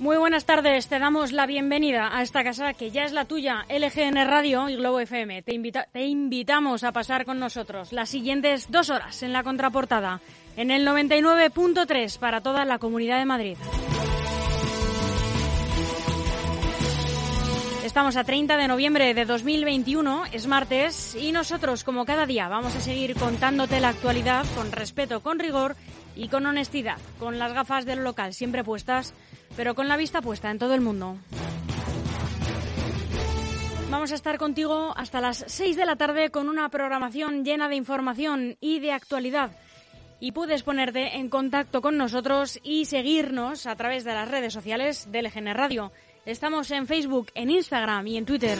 Muy buenas tardes, te damos la bienvenida a esta casa que ya es la tuya, LGN Radio y Globo FM. Te, invitamos a pasar con nosotros las siguientes dos horas en la contraportada, en el 99.3 para toda la Comunidad de Madrid. Estamos a 30 de noviembre de 2021, es martes, y nosotros, como cada día, vamos a seguir contándote la actualidad con respeto, con rigor y con honestidad, con las gafas del local siempre puestas, pero con la vista puesta en todo el mundo. Vamos a estar contigo hasta las 6 de la tarde con una programación llena de información y de actualidad. Y puedes ponerte en contacto con nosotros y seguirnos a través de las redes sociales de LGN Radio. Estamos en Facebook, en Instagram y en Twitter.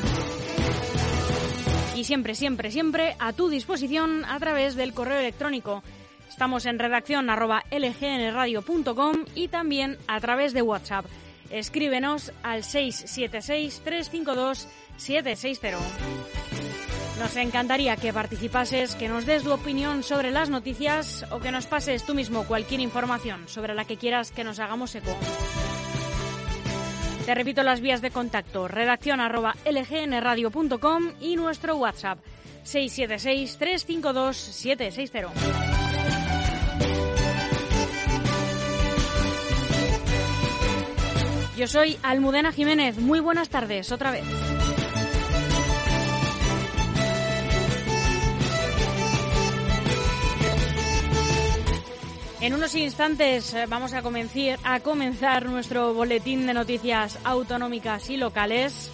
Y siempre, siempre, siempre a tu disposición a través del correo electrónico Estamos en redacción lgnradio.com y también a través de WhatsApp. Escríbenos al 676-352-760. Nos encantaría que participases, que nos des tu opinión sobre las noticias o que nos pases tú mismo cualquier información sobre la que quieras que nos hagamos eco. Te repito las vías de contacto, redacción lgnradio.com y nuestro WhatsApp 676 Yo soy Almudena Jiménez. Muy buenas tardes, otra vez. En unos instantes eh, vamos a comenzar, a comenzar nuestro boletín de noticias autonómicas y locales.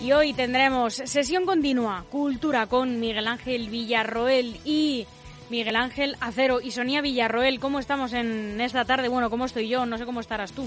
Y hoy tendremos sesión continua, cultura con Miguel Ángel Villarroel y Miguel Ángel Acero y Sonia Villarroel. ¿Cómo estamos en esta tarde? Bueno, ¿cómo estoy yo? No sé cómo estarás tú.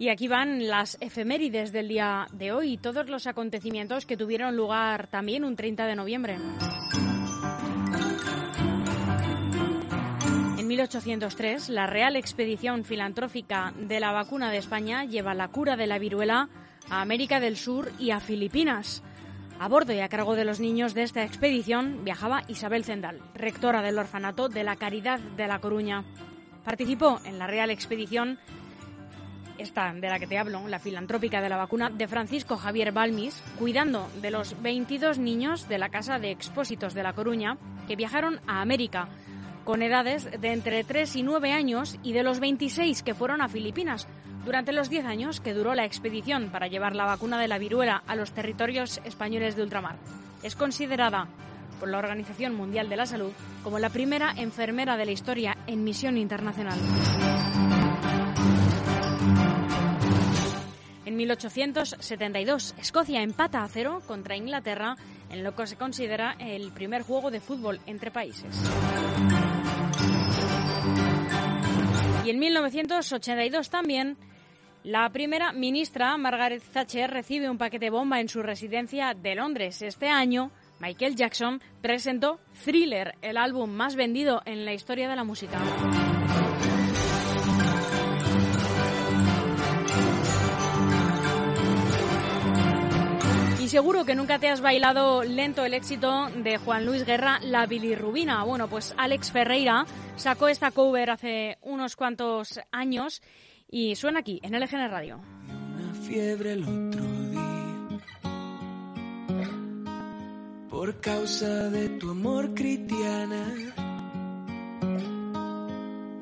Y aquí van las efemérides del día de hoy y todos los acontecimientos que tuvieron lugar también un 30 de noviembre. En 1803, la Real Expedición Filantrófica de la Vacuna de España lleva la cura de la viruela a América del Sur y a Filipinas. A bordo y a cargo de los niños de esta expedición viajaba Isabel Zendal, rectora del orfanato de la Caridad de La Coruña. Participó en la Real Expedición esta de la que te hablo, la filantrópica de la vacuna, de Francisco Javier Balmis, cuidando de los 22 niños de la Casa de Expósitos de La Coruña que viajaron a América con edades de entre 3 y 9 años y de los 26 que fueron a Filipinas durante los 10 años que duró la expedición para llevar la vacuna de la viruela a los territorios españoles de ultramar. Es considerada por la Organización Mundial de la Salud como la primera enfermera de la historia en misión internacional. 1872, Escocia empata a cero contra Inglaterra en lo que se considera el primer juego de fútbol entre países. Y en 1982 también, la primera ministra Margaret Thatcher recibe un paquete bomba en su residencia de Londres. Este año, Michael Jackson presentó Thriller, el álbum más vendido en la historia de la música. Seguro que nunca te has bailado lento el éxito de Juan Luis Guerra, La bilirrubina. Bueno, pues Alex Ferreira sacó esta cover hace unos cuantos años y suena aquí, en LGN Radio. Una fiebre el otro día por causa de tu amor cristiana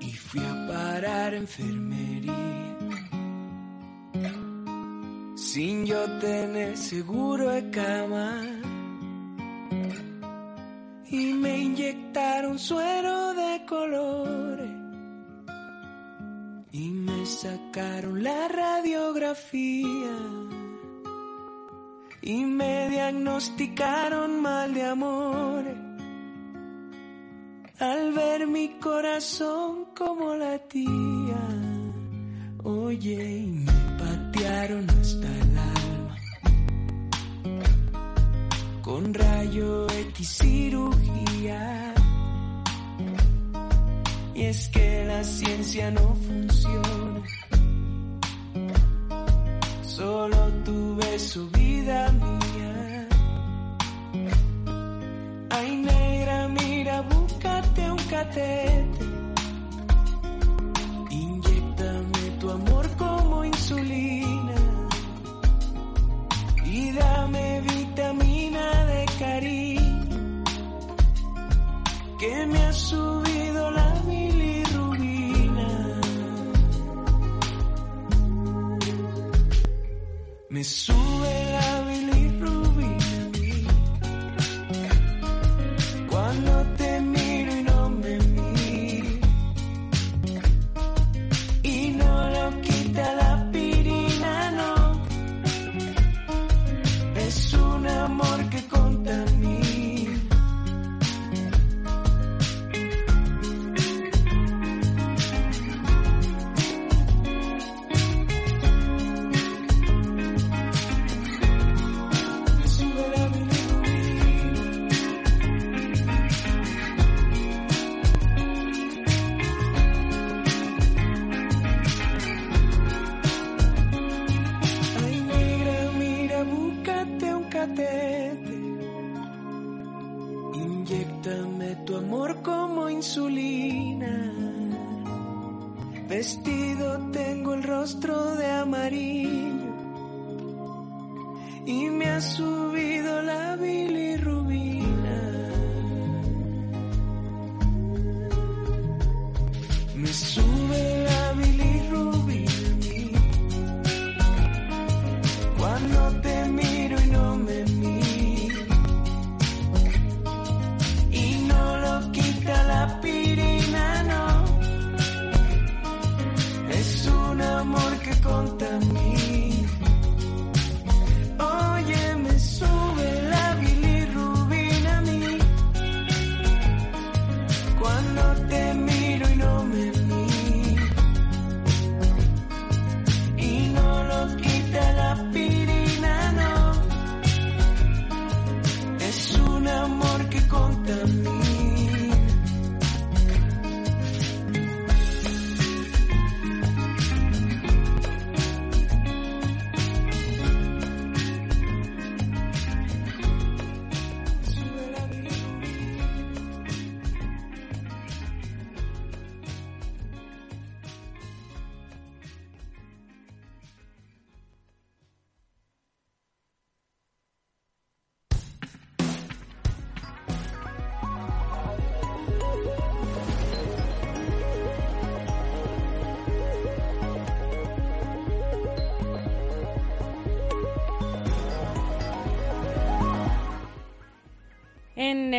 y fui a parar enfermería sin yo tener seguro de cama. Y me inyectaron suero de colores y me sacaron la radiografía y me diagnosticaron mal de amores al ver mi corazón como latía. Oye, y me patearon hasta el alma con rayo X cirugía. Y es que la ciencia no funciona. Solo tuve su vida mía. Ay, negra, mira, búscate un. Me sube Y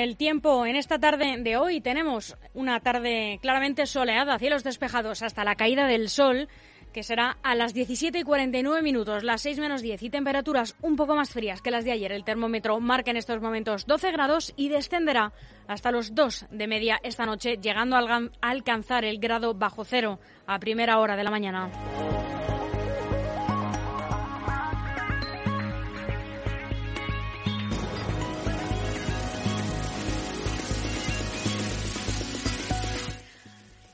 el tiempo, en esta tarde de hoy, tenemos una tarde claramente soleada, cielos despejados hasta la caída del sol, que será a las 17 y 49 minutos, las 6 menos 10, y temperaturas un poco más frías que las de ayer. El termómetro marca en estos momentos 12 grados y descenderá hasta los 2 de media esta noche, llegando a alcanzar el grado bajo cero a primera hora de la mañana.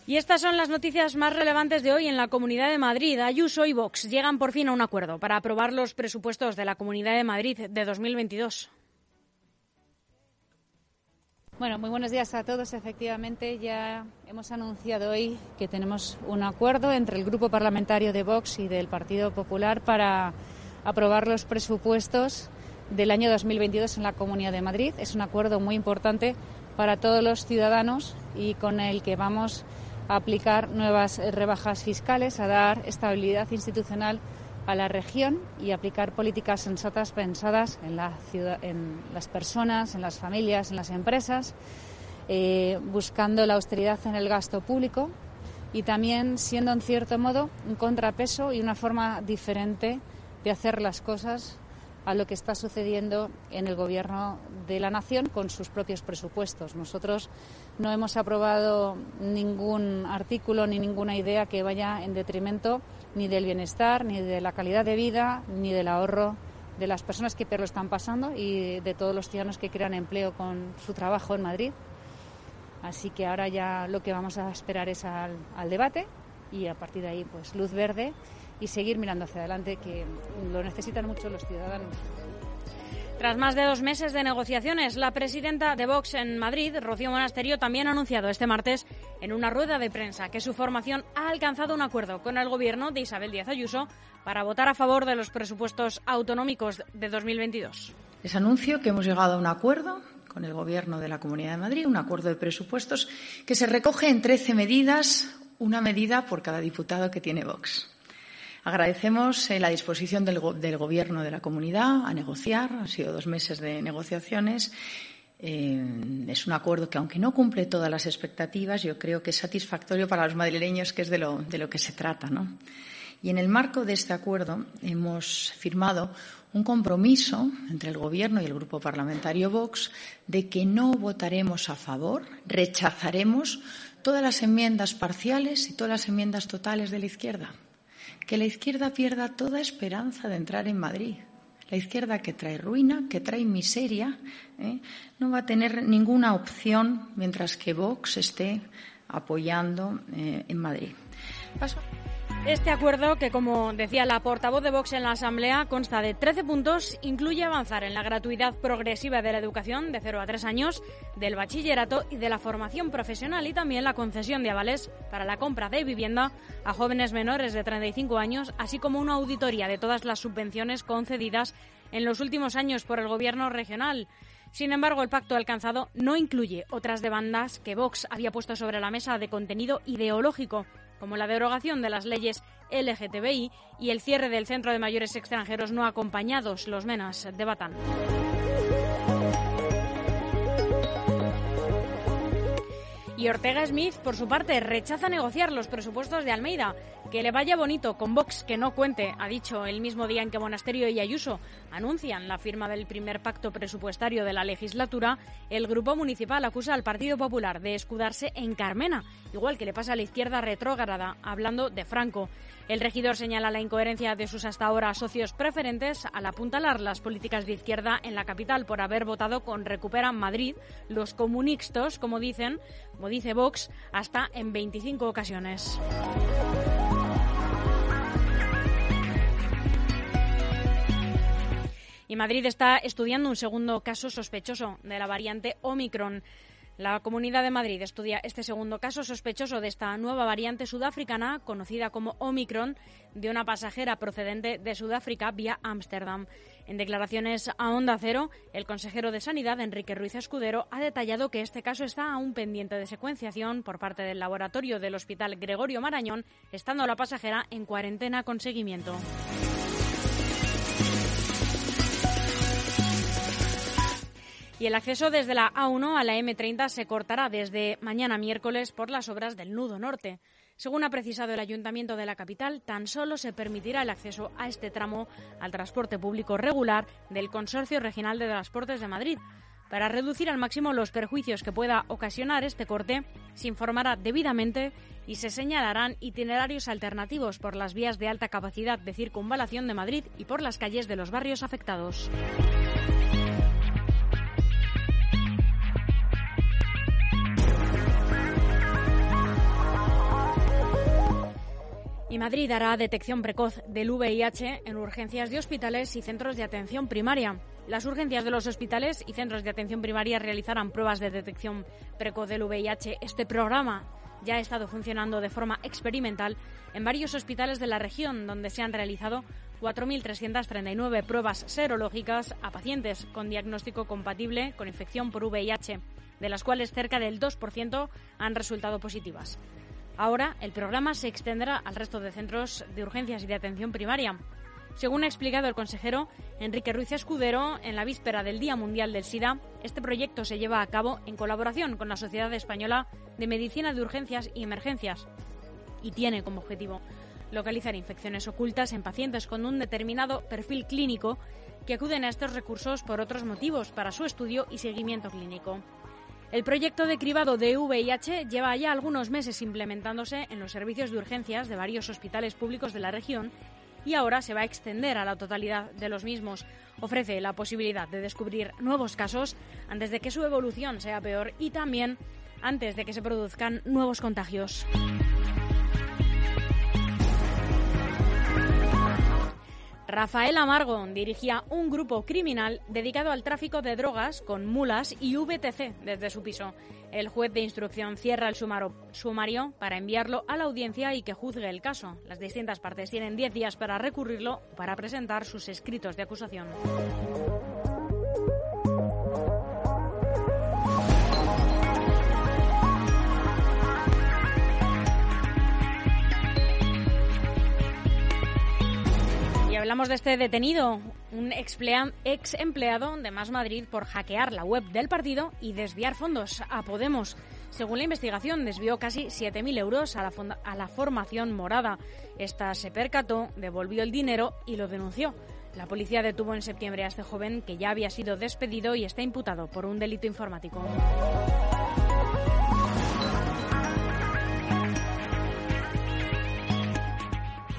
Y estas son las noticias más relevantes de hoy en la Comunidad de Madrid. Ayuso y Vox llegan por fin a un acuerdo para aprobar los presupuestos de la Comunidad de Madrid de 2022. Bueno, muy buenos días a todos. Efectivamente, ya hemos anunciado hoy que tenemos un acuerdo entre el Grupo Parlamentario de Vox y del Partido Popular para aprobar los presupuestos del año 2022 en la Comunidad de Madrid. Es un acuerdo muy importante para todos los ciudadanos y con el que vamos a aplicar nuevas rebajas fiscales, a dar estabilidad institucional a la región y aplicar políticas sensatas pensadas en, la ciudad, las personas, en las familias, en las empresas, eh, buscando la austeridad en el gasto público y también siendo en cierto modo un contrapeso y una forma diferente de hacer las cosas a lo que está sucediendo en el Gobierno de la Nación con sus propios presupuestos. Nosotros no hemos aprobado ningún artículo ni ninguna idea que vaya en detrimento ni del bienestar, ni de la calidad de vida, ni del ahorro de las personas que peor lo están pasando y de todos los ciudadanos que crean empleo con su trabajo en Madrid. Así que ahora ya lo que vamos a esperar es al, al debate y a partir de ahí pues luz verde y seguir mirando hacia adelante, que lo necesitan mucho los ciudadanos. Tras más de dos meses de negociaciones, la presidenta de Vox en Madrid, Rocío Monasterio, también ha anunciado este martes en una rueda de prensa que su formación ha alcanzado un acuerdo con el gobierno de Isabel Díaz Ayuso para votar a favor de los presupuestos autonómicos de 2022. Les anuncio que hemos llegado a un acuerdo con el Gobierno de la Comunidad de Madrid, un acuerdo de presupuestos que se recoge en 13 medidas, una medida por cada diputado que tiene Vox. Agradecemos eh, la disposición del, Gobierno de la Comunidad a negociar. Han sido dos meses de negociaciones. Eh, es un acuerdo que, aunque no cumple todas las expectativas, yo creo que es satisfactorio para los madrileños, que es de lo, de lo que se trata. ¿no? Y en el marco de este acuerdo hemos firmado un compromiso entre el Gobierno y el Grupo Parlamentario Vox de que no votaremos a favor, rechazaremos todas las enmiendas parciales y todas las enmiendas totales de la izquierda que la izquierda pierda toda esperanza de entrar en Madrid. La izquierda que trae ruina, que trae miseria, ¿eh? no va a tener ninguna opción mientras que Vox esté apoyando eh, en Madrid. Paso. Este acuerdo, que como decía la portavoz de Vox en la Asamblea, consta de 13 puntos, incluye avanzar en la gratuidad progresiva de la educación de 0 a 3 años, del bachillerato y de la formación profesional y también la concesión de avales para la compra de vivienda a jóvenes menores de 35 años, así como una auditoría de todas las subvenciones concedidas en los últimos años por el Gobierno regional. Sin embargo, el pacto alcanzado no incluye otras demandas que Vox había puesto sobre la mesa de contenido ideológico como la derogación de las leyes LGTBI y el cierre del Centro de Mayores Extranjeros no acompañados, los MENAS de Batán. Ortega Smith, por su parte, rechaza negociar los presupuestos de Almeida. Que le vaya bonito con Vox, que no cuente, ha dicho el mismo día en que Monasterio y Ayuso anuncian la firma del primer pacto presupuestario de la legislatura. El grupo municipal acusa al Partido Popular de escudarse en Carmena, igual que le pasa a la izquierda retrógrada, hablando de Franco. El regidor señala la incoherencia de sus hasta ahora socios preferentes al apuntalar las políticas de izquierda en la capital por haber votado con Recupera Madrid, los comunistas, como dicen, como dice Vox, hasta en 25 ocasiones. Y Madrid está estudiando un segundo caso sospechoso de la variante Omicron. La Comunidad de Madrid estudia este segundo caso sospechoso de esta nueva variante sudafricana, conocida como Omicron, de una pasajera procedente de Sudáfrica vía Ámsterdam. En declaraciones a Onda Cero, el consejero de Sanidad, Enrique Ruiz Escudero, ha detallado que este caso está aún pendiente de secuenciación por parte del laboratorio del Hospital Gregorio Marañón, estando la pasajera en cuarentena con seguimiento. Y el acceso desde la A1 a la M30 se cortará desde mañana miércoles por las obras del Nudo Norte. Según ha precisado el Ayuntamiento de la capital, tan solo se permitirá el acceso a este tramo al transporte público regular del Consorcio Regional de Transportes de Madrid. Para reducir al máximo los perjuicios que pueda ocasionar este corte, se informará debidamente y se señalarán itinerarios alternativos por las vías de alta capacidad de circunvalación de Madrid y por las calles de los barrios afectados. Y Madrid hará detección precoz del VIH en urgencias de hospitales y centros de atención primaria. Las urgencias de los hospitales y centros de atención primaria realizarán pruebas de detección precoz del VIH. Este programa ya ha estado funcionando de forma experimental en varios hospitales de la región, donde se han realizado 4.339 pruebas serológicas a pacientes con diagnóstico compatible con infección por VIH, de las cuales cerca del 2% han resultado positivas. Ahora el programa se extenderá al resto de centros de urgencias y de atención primaria. Según ha explicado el consejero Enrique Ruiz Escudero, en la víspera del Día Mundial del SIDA, este proyecto se lleva a cabo en colaboración con la Sociedad Española de Medicina de Urgencias y Emergencias y tiene como objetivo localizar infecciones ocultas en pacientes con un determinado perfil clínico que acuden a estos recursos por otros motivos para su estudio y seguimiento clínico. El proyecto de cribado de VIH lleva ya algunos meses implementándose en los servicios de urgencias de varios hospitales públicos de la región y ahora se va a extender a la totalidad de los mismos. Ofrece la posibilidad de descubrir nuevos casos antes de que su evolución sea peor y también antes de que se produzcan nuevos contagios. Rafael Amargo dirigía un grupo criminal dedicado al tráfico de drogas con mulas y VTC desde su piso. El juez de instrucción cierra el sumario para enviarlo a la audiencia y que juzgue el caso. Las distintas partes tienen 10 días para recurrirlo para presentar sus escritos de acusación. Hablamos de este detenido, un ex empleado de Más Madrid por hackear la web del partido y desviar fondos a Podemos. Según la investigación, desvió casi 7.000 euros a la, a la formación morada. Esta se percató, devolvió el dinero y lo denunció. La policía detuvo en septiembre a este joven que ya había sido despedido y está imputado por un delito informático.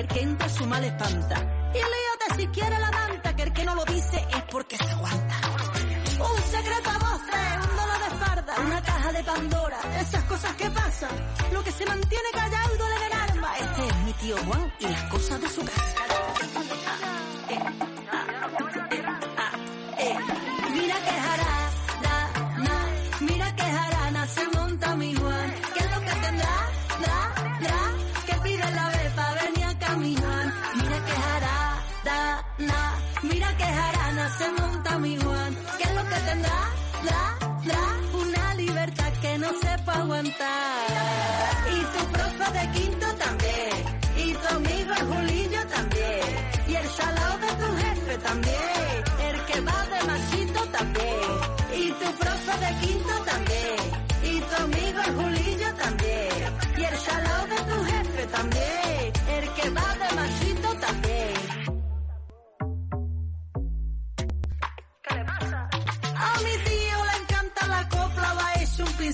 que el que entra su mal espanta. Y líate si quiere la manta, que el que no lo dice es porque se aguanta. Un secreto a voces, un dolor de espalda, una caja de Pandora, esas cosas que pasan. Lo que se mantiene callado duele en alma. Este es mi tío Juan y las cosas de su casa.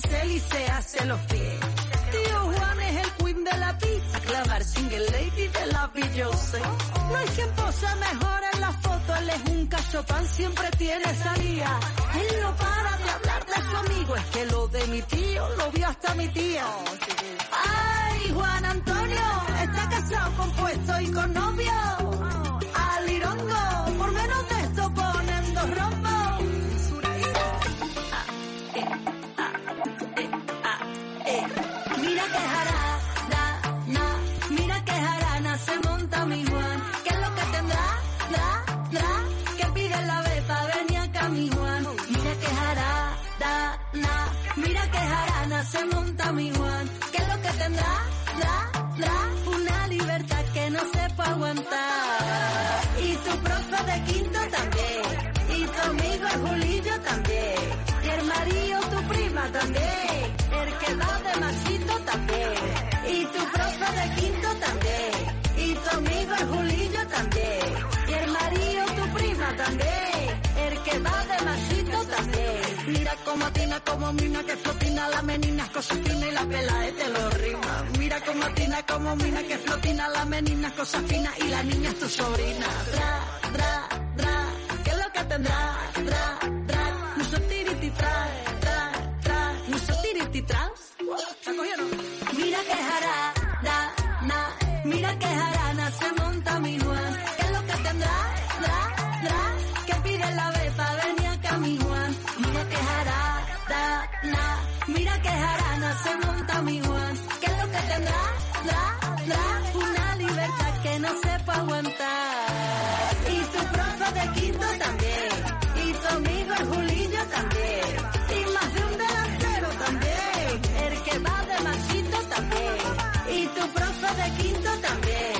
Pincel y se hace los pies. Tío Juan es el queen de la pizza, clavar single lady de la Beyoncé. No hay quien pose mejor en la foto, él es un cachopán, siempre tiene salida. Él no para de hablar de su amigo, es que lo de mi tío lo vio hasta mi tía. Ay, Juan Antonio, está casado con puesto y con novio. Quinto también. Y tu amigo el Julillo también. Y el marido, tu prima también. El que va de machito también. Mira cómo atina, como mina que flotina la menina, cosas finas y la pela te lo rima. Mira cómo atina, como mina que flotina la menina, cosas finas y la niña es tu sobrina. Dra, dra, dra, ¿qué es lo que tendrá? Dra, Tommy Juan. ¿Qué es lo que tendrá? Dra, dra, una libertad que no sepa aguantar. Y tu profe de quinto también. Y tu amigo el Julillo también. Y más de un delantero también. El que va de machito también. Y tu profe de quinto también.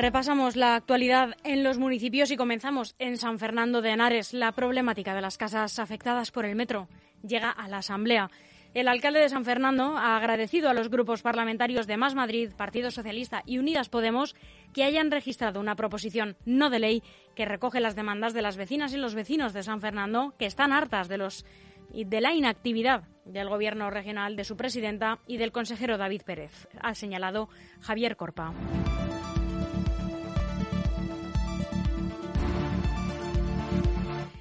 Repasamos la actualidad en los municipios y comenzamos en San Fernando de Henares. La problemática de las casas afectadas por el metro llega a la Asamblea. El alcalde de San Fernando ha agradecido a los grupos parlamentarios de Más Madrid, Partido Socialista y Unidas Podemos que hayan registrado una proposición no de ley que recoge las demandas de las vecinas y los vecinos de San Fernando que están hartas de los de la inactividad del Gobierno regional, de su presidenta y del consejero David Pérez, ha señalado Javier Corpa.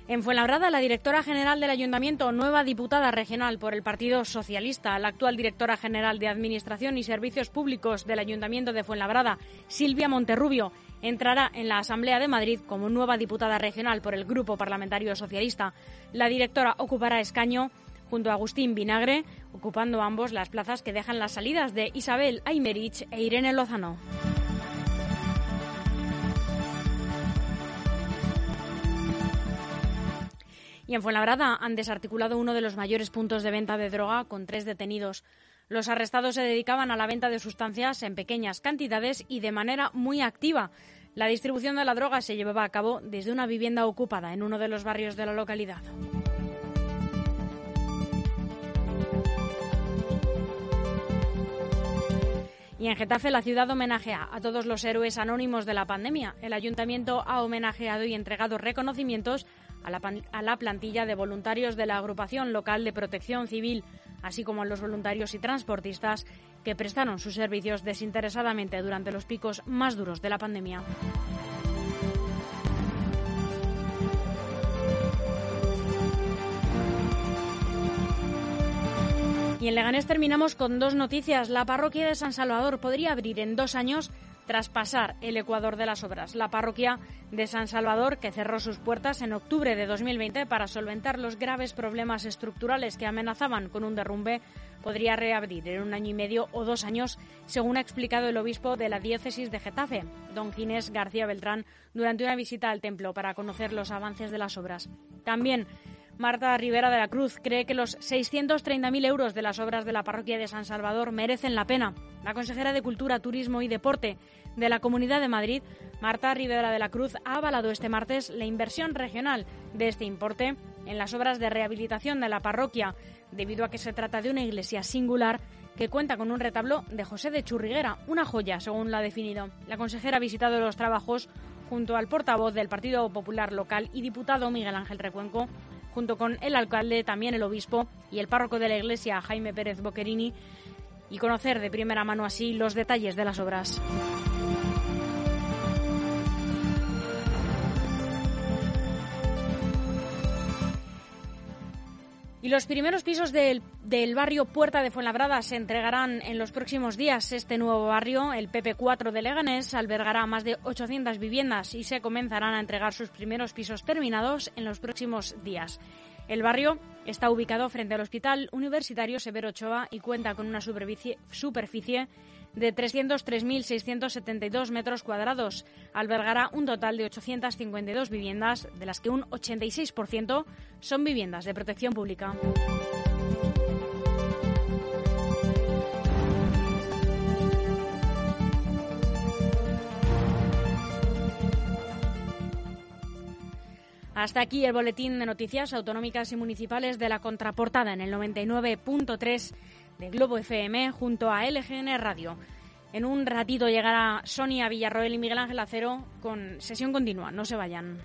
En Fuenlabrada, la directora general del Ayuntamiento, nueva diputada regional por el Partido Socialista, la actual directora general de Administración y Servicios Públicos del Ayuntamiento de Fuenlabrada, Silvia Monterrubio, entrará en la Asamblea de Madrid como nueva diputada regional por el Grupo Parlamentario Socialista. La directora ocupará escaño junto a Agustín Vinagre, ocupando ambos las plazas que dejan las salidas de Isabel Aymerich e Irene Lozano. Y en Fuenlabrada han desarticulado uno de los mayores puntos de venta de droga con tres detenidos. Los arrestados se dedicaban a la venta de sustancias en pequeñas cantidades y de manera muy activa. La distribución de la droga se llevaba a cabo desde una vivienda ocupada en uno de los barrios de la localidad. Y en Getafe, la ciudad homenajea a todos los héroes anónimos de la pandemia. El ayuntamiento ha homenajeado y entregado reconocimientos a la, a la, plantilla de voluntarios de la Agrupación Local de Protección Civil, así como a los voluntarios y transportistas que prestaron sus servicios desinteresadamente durante los picos más duros de la pandemia. Y en Leganés terminamos con dos noticias. La parroquia de San Salvador podría abrir en dos años tras pasar el Ecuador de las obras. La parroquia de San Salvador, que cerró sus puertas en octubre de 2020 para solventar los graves problemas estructurales que amenazaban con un derrumbe, podría reabrir en un año y medio o dos años, según ha explicado el obispo de la diócesis de Getafe, don Ginés García Beltrán, durante una visita al templo para conocer los avances de las obras. También Marta Rivera de la Cruz cree que los 630.000 euros de las obras de la parroquia de San Salvador merecen la pena. La consejera de Cultura, Turismo y Deporte de la Comunidad de Madrid, Marta Rivera de la Cruz, ha avalado este martes la inversión regional de este importe en las obras de rehabilitación de la parroquia, debido a que se trata de una iglesia singular que cuenta con un retablo de José de Churriguera, una joya, según la ha definido. La consejera ha visitado los trabajos junto al portavoz del Partido Popular local y diputado Miguel Ángel Recuenco junto con el alcalde, también el obispo y el párroco de la iglesia, Jaime Pérez Boquerini, y conocer de primera mano así los detalles de las obras. Y los primeros pisos del, del, barrio Puerta de Fuenlabrada se entregarán en los próximos días. Este nuevo barrio, el PP4 de Leganés, albergará más de 800 viviendas y se comenzarán a entregar sus primeros pisos terminados en los próximos días. El barrio está ubicado frente al Hospital Universitario Severo Ochoa y cuenta con una superficie, superficie de 303.672 metros cuadrados. Albergará un total de 852 viviendas, de las que un 86% son viviendas de protección pública. Hasta aquí el boletín de noticias autonómicas y municipales de la contraportada en el 99.3 de Globo FM junto a LGN Radio. En un ratito llegará Sonia Villarroel y Miguel Ángel Acero con sesión continua. No se vayan.